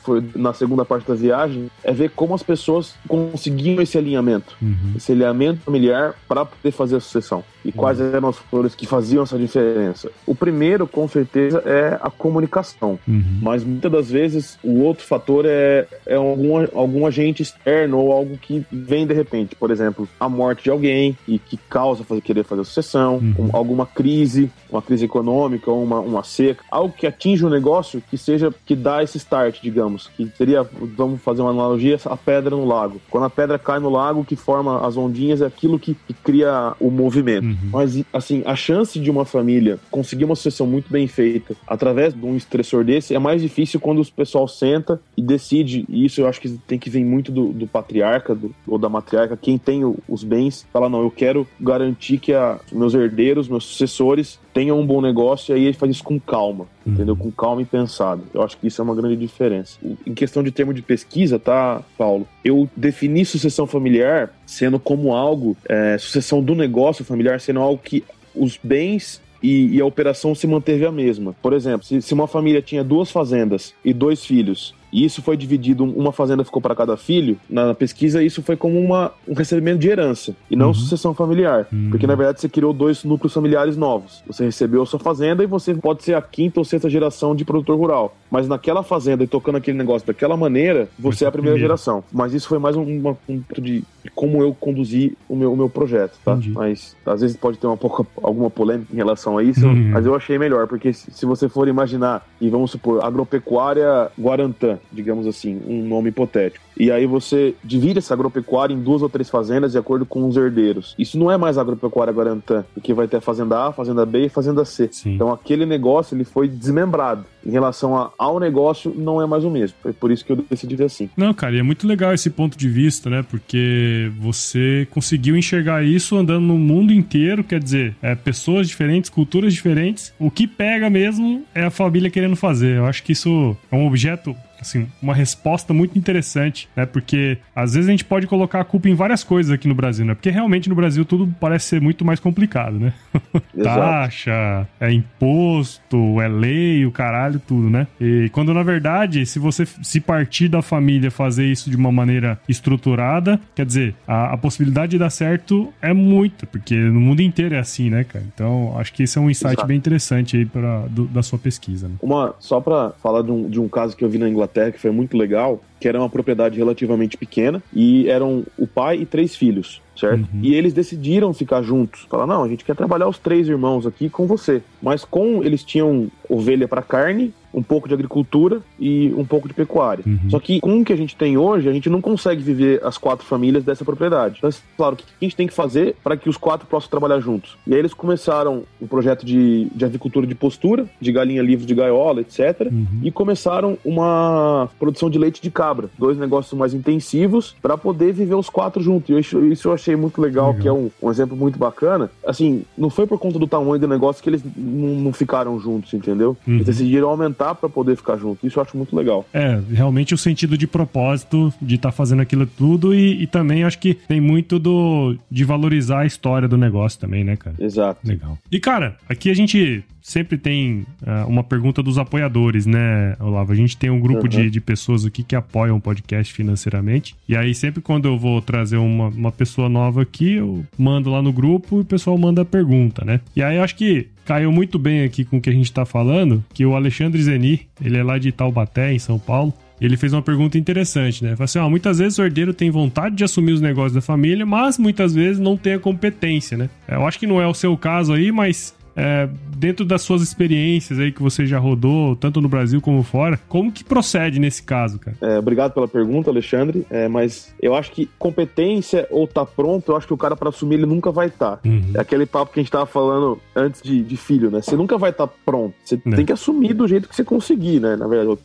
foi na segunda parte da viagem, é ver como as pessoas conseguiam esse alinhamento, uhum. esse alinhamento familiar para poder fazer a sucessão. E uhum. quais eram as flores que faziam essa diferença. O primeiro, com certeza, é a comunicação. Uhum. Mas muitas das vezes o outro fator é, é algum, algum agente externo ou algo que vem de repente. Por exemplo, a morte de alguém e que causa fazer, querer fazer a sucessão, um, uhum. alguma crise, uma crise econômica, uma, uma seca, algo que atinge o negócio que seja que dá esse start, digamos, que seria, vamos fazer uma analogia, a pedra no lago. Quando a pedra cai no lago, que forma as ondinhas, é aquilo que, que cria o movimento. Uhum. Mas, assim, a chance de uma família conseguir uma sucessão muito bem feita através de um estressor desse é mais difícil quando o pessoal senta e decide, e isso eu acho que tem que vir muito do, do patriarca do, ou da matriarca, quem tem o, os bens, fala, não, eu quero garantir que a, meus herdeiros, meus sucessores tenham um bom negócio, e aí ele faz isso com calma, uhum. entendeu? Com calma e pensado. Eu acho que isso é uma grande diferença. Em questão de termo de pesquisa, tá, Paulo? Eu defini sucessão familiar sendo como algo, é, sucessão do negócio familiar sendo algo que os bens e, e, a operação se manteve a mesma. Por exemplo, se, se, uma família tinha duas fazendas e dois filhos e isso foi dividido, uma fazenda ficou para cada filho, na pesquisa isso foi como uma, um recebimento de herança e não uhum. sucessão familiar. Uhum. Porque na verdade você criou dois núcleos familiares novos. Você recebeu a sua fazenda e você pode ser a quinta ou sexta geração de produtor rural. Mas naquela fazenda e tocando aquele negócio daquela maneira, você é a primeira geração. Mas isso foi mais um, um de como eu conduzi o meu, o meu projeto, tá? Entendi. Mas às vezes pode ter uma pouca, alguma polêmica em relação a isso, uhum. mas eu achei melhor, porque se, se você for imaginar, e vamos supor, agropecuária Guarantã, digamos assim, um nome hipotético. E aí você divide essa agropecuária em duas ou três fazendas de acordo com os herdeiros. Isso não é mais agropecuária Guarantã, porque vai ter a fazenda A, fazenda B e fazenda C. Sim. Então aquele negócio ele foi desmembrado. Em relação a, ao negócio, não é mais o mesmo. Foi por isso que eu decidi ver assim. Não, cara, e é muito legal esse ponto de vista, né? Porque você conseguiu enxergar isso andando no mundo inteiro, quer dizer, é, pessoas diferentes, culturas diferentes. O que pega mesmo é a família querendo fazer. Eu acho que isso é um objeto assim, uma resposta muito interessante, né? Porque às vezes a gente pode colocar a culpa em várias coisas aqui no Brasil, né? Porque realmente no Brasil tudo parece ser muito mais complicado, né? Taxa, é imposto, é lei, o caralho, tudo, né? E quando na verdade, se você se partir da família fazer isso de uma maneira estruturada, quer dizer, a, a possibilidade de dar certo é muita, porque no mundo inteiro é assim, né, cara? Então, acho que esse é um insight Exato. bem interessante aí pra, do, da sua pesquisa. Né? Uma, só para falar de um, de um caso que eu vi na Inglaterra Inglaterra, que foi muito legal, que era uma propriedade relativamente pequena, e eram o pai e três filhos certo? Uhum. E eles decidiram ficar juntos. Falaram, não, a gente quer trabalhar os três irmãos aqui com você. Mas com eles tinham ovelha para carne um pouco de agricultura e um pouco de pecuária. Uhum. Só que com o que a gente tem hoje, a gente não consegue viver as quatro famílias dessa propriedade. Então, claro, o que a gente tem que fazer para que os quatro possam trabalhar juntos? E aí eles começaram um projeto de, de avicultura de postura, de galinha livre de gaiola, etc. Uhum. E começaram uma produção de leite de cabra. Dois negócios mais intensivos para poder viver os quatro juntos. E isso, isso eu achei muito legal, legal. que é um, um, exemplo muito bacana. Assim, não foi por conta do tamanho do negócio que eles não, não ficaram juntos, entendeu? Uhum. Eles decidiram aumentar para poder ficar junto. Isso eu acho muito legal. É, realmente o sentido de propósito de estar tá fazendo aquilo tudo e, e, também acho que tem muito do de valorizar a história do negócio também, né, cara? Exato. Legal. E, cara, aqui a gente sempre tem uh, uma pergunta dos apoiadores, né, Olavo? A gente tem um grupo uhum. de, de pessoas aqui que apoiam o podcast financeiramente. E aí, sempre quando eu vou trazer uma, uma pessoa nova aqui, eu mando lá no grupo e o pessoal manda a pergunta, né? E aí, acho que caiu muito bem aqui com o que a gente tá falando, que o Alexandre Zeni, ele é lá de Taubaté, em São Paulo, ele fez uma pergunta interessante, né? Falou assim: ó, muitas vezes o herdeiro tem vontade de assumir os negócios da família, mas muitas vezes não tem a competência, né? Eu acho que não é o seu caso aí, mas é, dentro das suas experiências aí que você já rodou, tanto no Brasil como fora, como que procede nesse caso, cara? É, obrigado pela pergunta, Alexandre. É, mas eu acho que competência ou tá pronto, eu acho que o cara para assumir ele nunca vai estar. Tá. Uhum. É aquele papo que a gente tava falando antes de, de filho, né? Você nunca vai estar tá pronto. Você é. tem que assumir do jeito que você conseguir, né? Na verdade,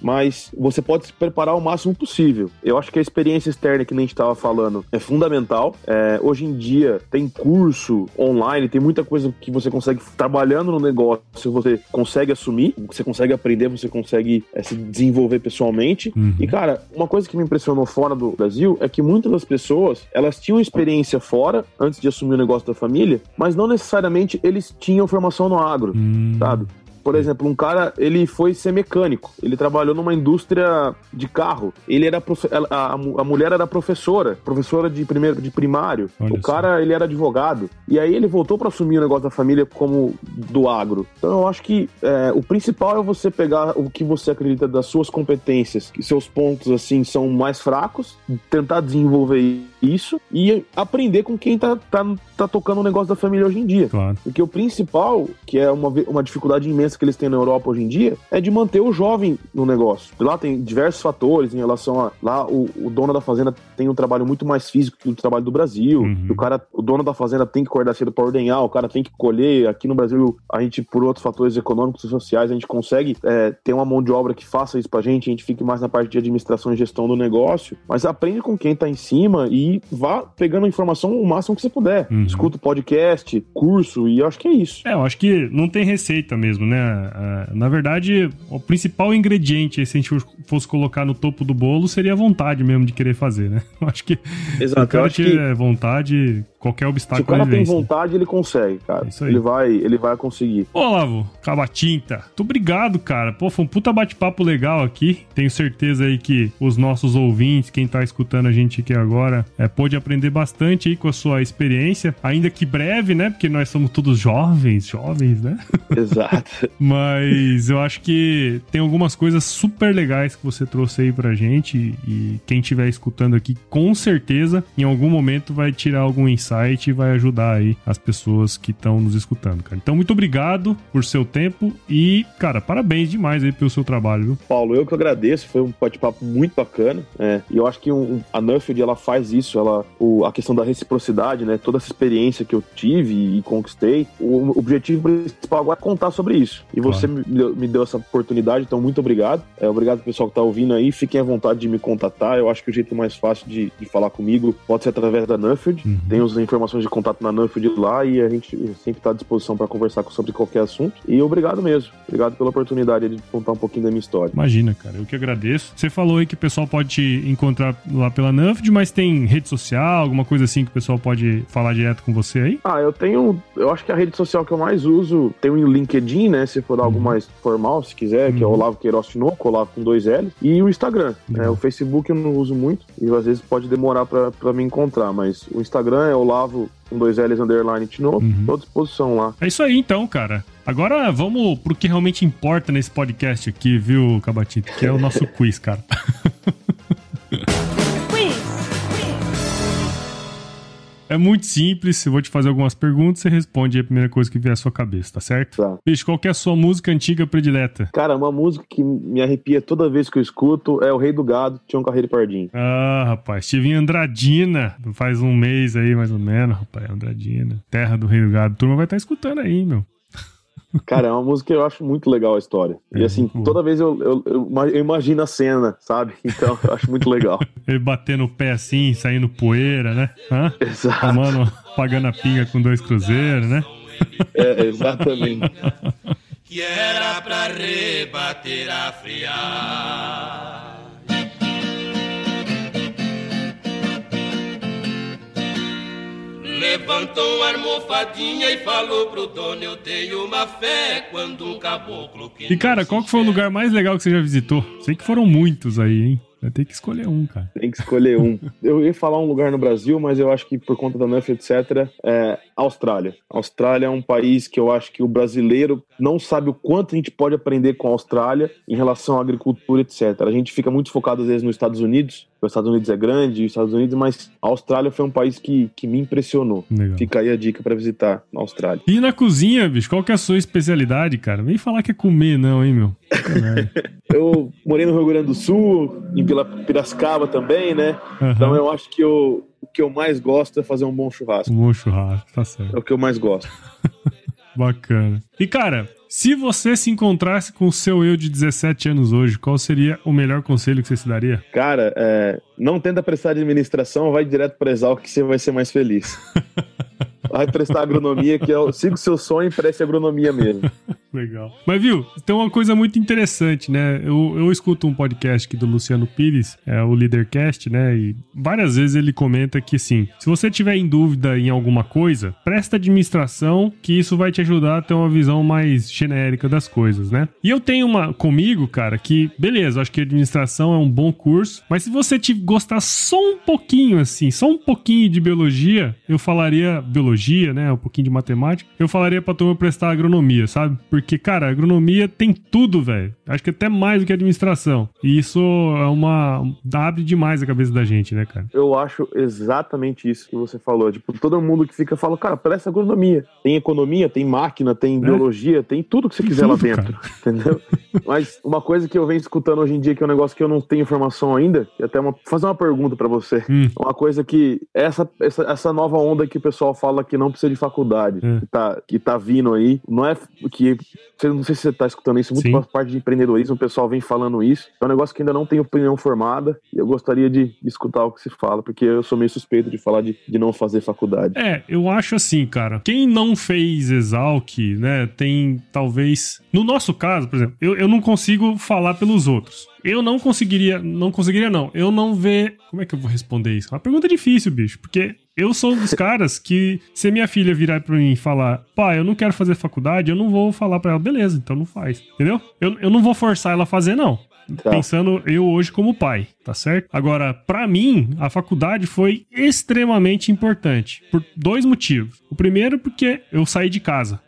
mas você pode se preparar o máximo possível. Eu acho que a experiência externa que nem a gente tava falando é fundamental. É, hoje em dia tem curso online, tem muita coisa que você consegue trabalhando no negócio, você consegue assumir, você consegue aprender, você consegue é, se desenvolver pessoalmente. Uhum. E cara, uma coisa que me impressionou fora do Brasil é que muitas das pessoas elas tinham experiência fora antes de assumir o negócio da família, mas não necessariamente eles tinham formação no agro, uhum. sabe? Por exemplo, um cara, ele foi ser mecânico. Ele trabalhou numa indústria de carro. Ele era profe... a, a, mulher era professora, professora de primeiro de primário. Olha o cara, ele era advogado. E aí ele voltou para assumir o negócio da família como do agro. Então eu acho que é, o principal é você pegar o que você acredita das suas competências, que seus pontos assim são mais fracos, tentar desenvolver isso e aprender com quem tá, tá, tá tocando o negócio da família hoje em dia. Claro. Porque o principal, que é uma, uma dificuldade imensa que eles têm na Europa hoje em dia, é de manter o jovem no negócio. Lá tem diversos fatores em relação a. Lá o, o dono da fazenda tem um trabalho muito mais físico que o trabalho do Brasil. Uhum. O cara, o dono da fazenda tem que acordar cedo para ordenhar, o cara tem que colher. Aqui no Brasil, a gente, por outros fatores econômicos e sociais, a gente consegue é, ter uma mão de obra que faça isso pra gente, a gente fique mais na parte de administração e gestão do negócio. Mas aprende com quem tá em cima e vá pegando a informação o máximo que você puder. Uhum. Escuta podcast, curso, e eu acho que é isso. É, eu acho que não tem receita mesmo, né? É, na verdade, o principal ingrediente, se a gente fosse colocar no topo do bolo, seria a vontade mesmo de querer fazer, né? Eu acho que Exato, se o cara que... vontade, qualquer obstáculo. Se o cara tem vontade, ele consegue, cara. Isso aí. Ele vai, ele vai conseguir. Ô, Olavo, Cabatinta, muito obrigado, cara. Pô, foi um puta bate-papo legal aqui. Tenho certeza aí que os nossos ouvintes, quem tá escutando a gente aqui agora, é, pôde aprender bastante aí com a sua experiência, ainda que breve, né? Porque nós somos todos jovens, jovens, né? Exato. Mas eu acho que tem algumas coisas super legais que você trouxe aí pra gente e quem estiver escutando aqui, com certeza, em algum momento vai tirar algum insight site e vai ajudar aí as pessoas que estão nos escutando, cara. Então, muito obrigado por seu tempo e, cara, parabéns demais aí pelo seu trabalho, viu? Paulo, eu que agradeço, foi um bate-papo muito bacana, é, e eu acho que um, a Nuffield, ela faz isso, ela, o, a questão da reciprocidade, né, toda essa experiência que eu tive e, e conquistei, o, objetivo principal agora é contar sobre isso. E você claro. me, me, deu essa oportunidade, então muito obrigado. É, obrigado pessoal que tá ouvindo aí, fiquem à vontade de me contatar, eu acho que o jeito mais fácil de, de falar comigo pode ser através da Nuffield, uhum. tem os informações de contato na Nuffield lá e a gente sempre está à disposição para conversar sobre qualquer assunto. E obrigado mesmo. Obrigado pela oportunidade de contar um pouquinho da minha história. Imagina, cara. Eu que agradeço. Você falou aí que o pessoal pode te encontrar lá pela Nuffield, mas tem rede social, alguma coisa assim que o pessoal pode falar direto com você aí? Ah, eu tenho. Eu acho que a rede social que eu mais uso tem o LinkedIn, né? Se for algo uhum. mais formal, se quiser, uhum. que é o uhum. Olavo Queiroz Tinoco, Olavo com dois L's. E o Instagram. Né? O Facebook eu não uso muito e às vezes pode demorar para me encontrar, mas o Instagram é Olavo com dois L's underline de novo. Uhum. Tô à disposição lá. É isso aí então, cara. Agora vamos pro que realmente importa nesse podcast aqui, viu, Cabatito? Que é o nosso quiz, cara. É muito simples, eu vou te fazer algumas perguntas, você responde a primeira coisa que vier à sua cabeça, tá certo? Tá. Bicho, qual é a sua música antiga predileta? Cara, uma música que me arrepia toda vez que eu escuto é O Rei do Gado, Tião Carreiro Pardinho. Ah, rapaz, estive em Andradina, faz um mês aí, mais ou menos, rapaz, Andradina, terra do Rei do Gado. A turma vai estar tá escutando aí, meu. Cara, é uma música que eu acho muito legal a história. É, e assim, toda vez eu, eu, eu, eu, imagino a cena, sabe? Então eu acho muito legal. Ele batendo o pé assim, saindo poeira, né? Hã? Exato. Tomando, pagando a pinga com dois cruzeiros, né? É, exatamente. que era pra rebater a friar. Levantou a almofadinha e falou pro dono: Eu tenho uma fé quando um caboclo que. E cara, qual que foi o lugar mais legal que você já visitou? Sei que foram muitos aí, hein? Vai ter que escolher um, cara. Tem que escolher um. eu ia falar um lugar no Brasil, mas eu acho que por conta da NUF, etc., é Austrália. A Austrália é um país que eu acho que o brasileiro não sabe o quanto a gente pode aprender com a Austrália em relação à agricultura, etc. A gente fica muito focado, às vezes, nos Estados Unidos, Os Estados Unidos é grande, os Estados Unidos, mas a Austrália foi um país que, que me impressionou. Legal. Fica aí a dica para visitar a Austrália. E na cozinha, bicho, qual que é a sua especialidade, cara? Vem falar que é comer, não, hein, meu? eu morei no Rio Grande do Sul, em Piracicaba também, né? Uhum. Então eu acho que eu, o que eu mais gosto é fazer um bom churrasco. Um bom churrasco, tá certo. É o que eu mais gosto. Bacana. E, cara, se você se encontrasse com o seu eu de 17 anos hoje, qual seria o melhor conselho que você se daria? Cara, é, não tenta prestar administração, vai direto para Exalc que você vai ser mais feliz. vai prestar agronomia, que é siga o seu sonho e preste agronomia mesmo. Legal. Mas viu, tem uma coisa muito interessante, né? Eu, eu escuto um podcast aqui do Luciano Pires, é o Leadercast, né? E várias vezes ele comenta que, sim, se você tiver em dúvida em alguma coisa, presta administração, que isso vai te ajudar a ter uma visão mais genérica das coisas, né? E eu tenho uma comigo, cara, que, beleza, acho que administração é um bom curso, mas se você te gostar só um pouquinho, assim, só um pouquinho de biologia, eu falaria biologia, né? Um pouquinho de matemática, eu falaria pra turma prestar agronomia, sabe? Porque cara, agronomia tem tudo, velho. Acho que até mais do que administração. E isso é uma. abre demais a cabeça da gente, né, cara? Eu acho exatamente isso que você falou. Tipo, todo mundo que fica fala, cara, presta agronomia. Tem economia, tem máquina, tem é? biologia, tem tudo que você quiser tudo, lá dentro. Cara. Entendeu? Mas uma coisa que eu venho escutando hoje em dia, que é um negócio que eu não tenho informação ainda, e até uma, fazer uma pergunta para você. Hum. Uma coisa que. Essa, essa, essa nova onda que o pessoal fala que não precisa de faculdade, é. que, tá, que tá vindo aí, não é que não sei se você está escutando isso, muito por parte de empreendedorismo, o pessoal vem falando isso. É um negócio que ainda não tem opinião formada e eu gostaria de, de escutar o que se fala, porque eu sou meio suspeito de falar de, de não fazer faculdade. É, eu acho assim, cara. Quem não fez Exalc, né, tem talvez. No nosso caso, por exemplo, eu, eu não consigo falar pelos outros. Eu não conseguiria, não conseguiria não. Eu não ver, como é que eu vou responder isso? É uma pergunta difícil, bicho, porque eu sou um dos caras que, se minha filha virar pra mim e falar, pai, eu não quero fazer faculdade, eu não vou falar pra ela, beleza, então não faz. Entendeu? Eu, eu não vou forçar ela a fazer, não. Tá. Pensando eu hoje como pai, tá certo? Agora, para mim, a faculdade foi extremamente importante por dois motivos. O primeiro, porque eu saí de casa.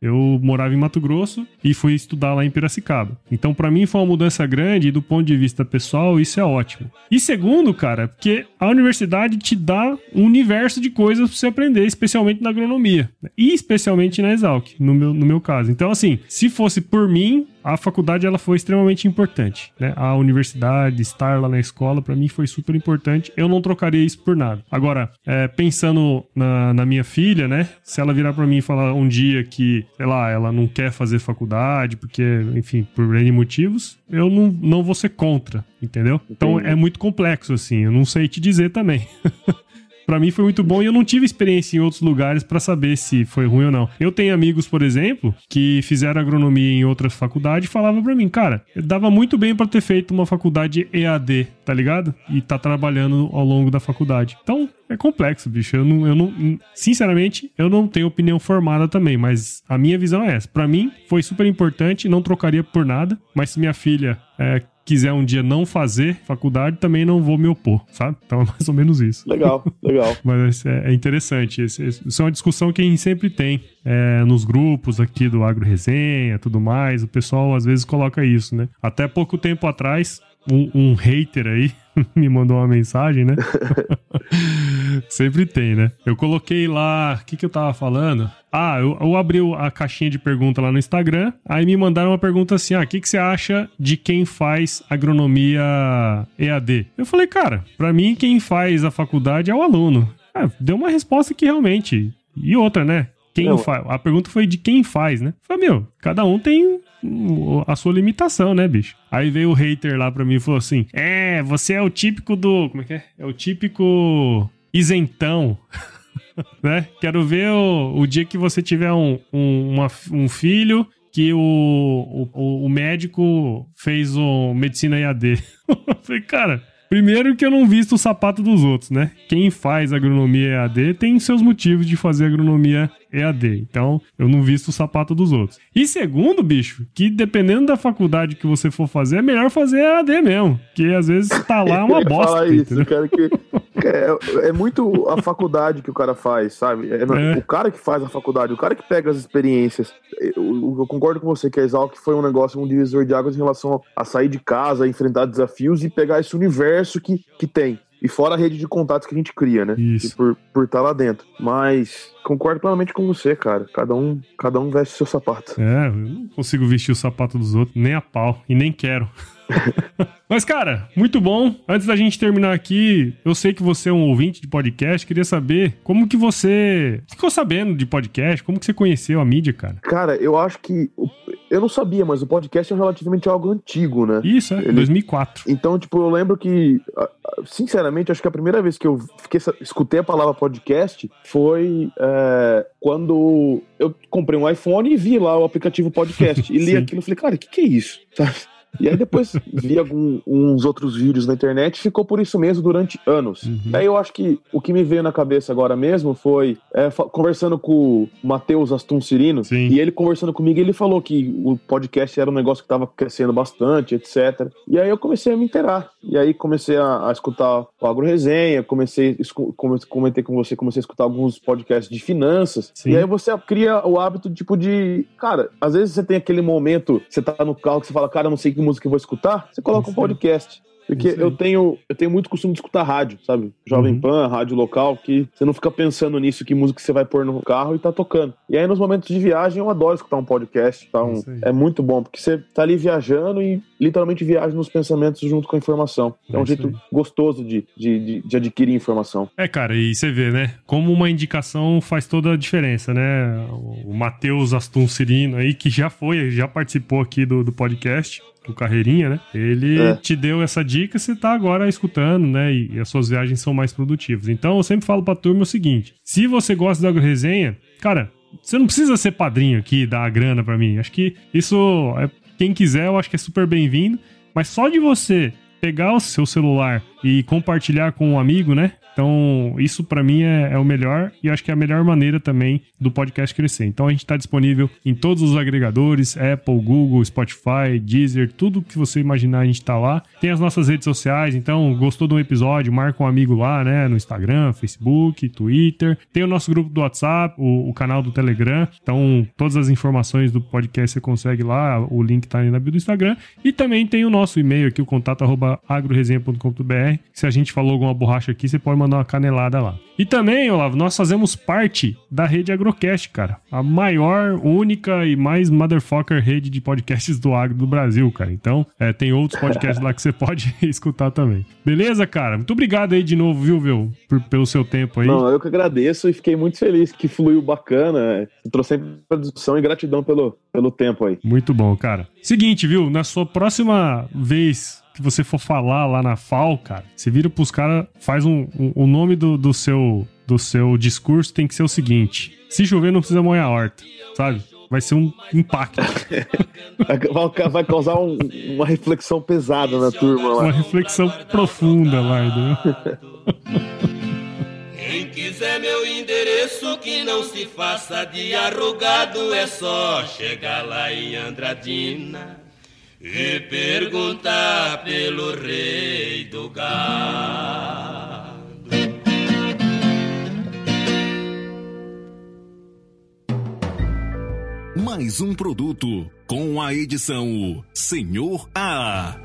Eu morava em Mato Grosso e fui estudar lá em Piracicaba. Então, para mim, foi uma mudança grande e do ponto de vista pessoal, isso é ótimo. E segundo, cara, porque a universidade te dá um universo de coisas pra você aprender, especialmente na agronomia. E especialmente na Exalc, no meu, no meu caso. Então, assim, se fosse por mim, a faculdade ela foi extremamente importante, né? A universidade, estar lá na escola, para mim foi super importante. Eu não trocaria isso por nada. Agora, é, pensando na, na, minha filha, né? Se ela virar para mim e falar um dia que, sei lá, ela não quer fazer faculdade, porque, enfim, por N motivos, eu não, não vou ser contra, entendeu? Então é muito complexo, assim. Eu não sei te dizer também. para mim foi muito bom e eu não tive experiência em outros lugares para saber se foi ruim ou não. Eu tenho amigos, por exemplo, que fizeram agronomia em outras faculdades e falavam para mim, cara, dava muito bem para ter feito uma faculdade EAD, tá ligado? E tá trabalhando ao longo da faculdade. Então, é complexo, bicho. Eu não, eu não, sinceramente, eu não tenho opinião formada também, mas a minha visão é essa. Para mim, foi super importante, não trocaria por nada, mas se minha filha é, quiser um dia não fazer faculdade, também não vou me opor, sabe? Então é mais ou menos isso. Legal, legal. Mas é, é interessante. Isso é uma discussão que a gente sempre tem é, nos grupos aqui do Agro Resenha tudo mais. O pessoal às vezes coloca isso, né? Até pouco tempo atrás, um, um hater aí me mandou uma mensagem, né? Sempre tem, né? Eu coloquei lá. O que, que eu tava falando? Ah, eu, eu, abri a caixinha de pergunta lá no Instagram. Aí me mandaram uma pergunta assim: ah, o que, que você acha de quem faz agronomia EAD? Eu falei, cara, para mim, quem faz a faculdade é o aluno. Ah, deu uma resposta que realmente. E outra, né? Quem faz? A pergunta foi de quem faz, né? Falei, meu, cada um tem a sua limitação, né, bicho? Aí veio o hater lá pra mim e falou assim: É, você é o típico do. Como é que é? É o típico isentão. né? Quero ver o, o dia que você tiver um, um, uma, um filho que o, o, o médico fez o medicina EAD. Eu falei, cara, Primeiro que eu não visto o sapato dos outros, né? Quem faz agronomia EAD tem seus motivos de fazer agronomia EAD. Então, eu não visto o sapato dos outros. E segundo, bicho, que dependendo da faculdade que você for fazer, é melhor fazer EAD mesmo. Que às vezes tá lá uma bosta. Falar isso, eu quero que É, é, muito a faculdade que o cara faz, sabe? É, é. O cara que faz a faculdade, o cara que pega as experiências. Eu, eu, concordo com você que a Exalc foi um negócio, um divisor de águas em relação a sair de casa, a enfrentar desafios e pegar esse universo que, que tem. E fora a rede de contatos que a gente cria, né? Isso. E por, por estar lá dentro. Mas concordo plenamente com você, cara. Cada um, cada um veste seu sapato. É, eu não consigo vestir o sapato dos outros, nem a pau. E nem quero. Mas, cara, muito bom. Antes da gente terminar aqui, eu sei que você é um ouvinte de podcast, queria saber como que você ficou sabendo de podcast, como que você conheceu a mídia, cara? Cara, eu acho que eu não sabia, mas o podcast é relativamente algo antigo, né? Isso, é, Ele... 2004. Então, tipo, eu lembro que, sinceramente, acho que a primeira vez que eu fiquei, escutei a palavra podcast foi é, quando eu comprei um iPhone e vi lá o aplicativo podcast. e li aquilo e falei, cara, o que, que é isso? Sabe? E aí depois vi alguns outros vídeos na internet e ficou por isso mesmo durante anos. Uhum. Aí eu acho que o que me veio na cabeça agora mesmo foi é, conversando com o Matheus Aston Cirino, Sim. e ele conversando comigo, ele falou que o podcast era um negócio que estava crescendo bastante, etc. E aí eu comecei a me inteirar. E aí comecei a, a escutar o Agro Resenha, comecei, comentei com você, comecei a escutar alguns podcasts de finanças. Sim. E aí você cria o hábito, tipo, de. Cara, às vezes você tem aquele momento, você tá no carro que você fala, cara, eu não sei que música eu vou escutar, você coloca um podcast. Porque eu tenho, eu tenho muito costume de escutar rádio, sabe? Jovem uhum. Pan, rádio local, que você não fica pensando nisso, que música você vai pôr no carro e tá tocando. E aí, nos momentos de viagem, eu adoro escutar um podcast. Tá? Um, é muito bom, porque você tá ali viajando e literalmente viaja nos pensamentos junto com a informação. É, um jeito gostoso de, de, de, de, adquirir informação. É, cara, e você vê, né? Como uma indicação faz toda a diferença, né? O Matheus Aston Cirino aí, que já foi, já participou aqui do, do podcast o Carreirinha, né? Ele é. te deu essa dica, você tá agora escutando, né? E, e, as suas viagens são mais produtivas. Então eu sempre falo pra turma o seguinte: se você gosta da agroresenha, cara, você não precisa ser padrinho aqui, dar a grana para mim. Acho que isso é. Quem quiser, eu acho que é super bem-vindo. Mas só de você pegar o seu celular e compartilhar com um amigo, né? Então, isso para mim é, é, o melhor e acho que é a melhor maneira também do podcast crescer. Então, a gente está disponível em todos os agregadores: Apple, Google, Spotify, Deezer, tudo que você imaginar, a gente está lá. Tem as nossas redes sociais, então, gostou de um episódio, marca um amigo lá, né? No Instagram, Facebook, Twitter. Tem o nosso grupo do WhatsApp, o, o canal do Telegram. Então, todas as informações do podcast você consegue lá, o link está aí na bio do Instagram. E também tem o nosso e-mail aqui, o contato agroresenha.com.br. Se a gente falou alguma borracha aqui, você pode mandar uma canelada lá. E também, Olavo, nós fazemos parte da rede Agrocast, cara. A maior, única e mais motherfucker rede de podcasts do agro do Brasil, cara. Então, é, tem outros podcasts lá que você pode escutar também. Beleza, cara? Muito obrigado aí de novo, viu, viu? Por, pelo seu tempo aí. Não, eu que agradeço e fiquei muito feliz que fluiu bacana. Trouxe sempre a discussão e gratidão pelo, pelo tempo aí. Muito bom, cara. Seguinte, viu? Na sua próxima vez que você for falar lá na FAO, cara, você vira pros caras, faz um, um, o nome do, do, seu, do seu discurso tem que ser o seguinte: se chover, não precisa molhar a horta, sabe? Vai ser um impacto. vai, vai causar um, uma reflexão pesada na turma lá. Uma reflexão profunda lá, entendeu? Quem quiser meu endereço, que não se faça de arrogado, é só chegar lá em Andradina e perguntar pelo rei do gado. Mais um produto com a edição Senhor A.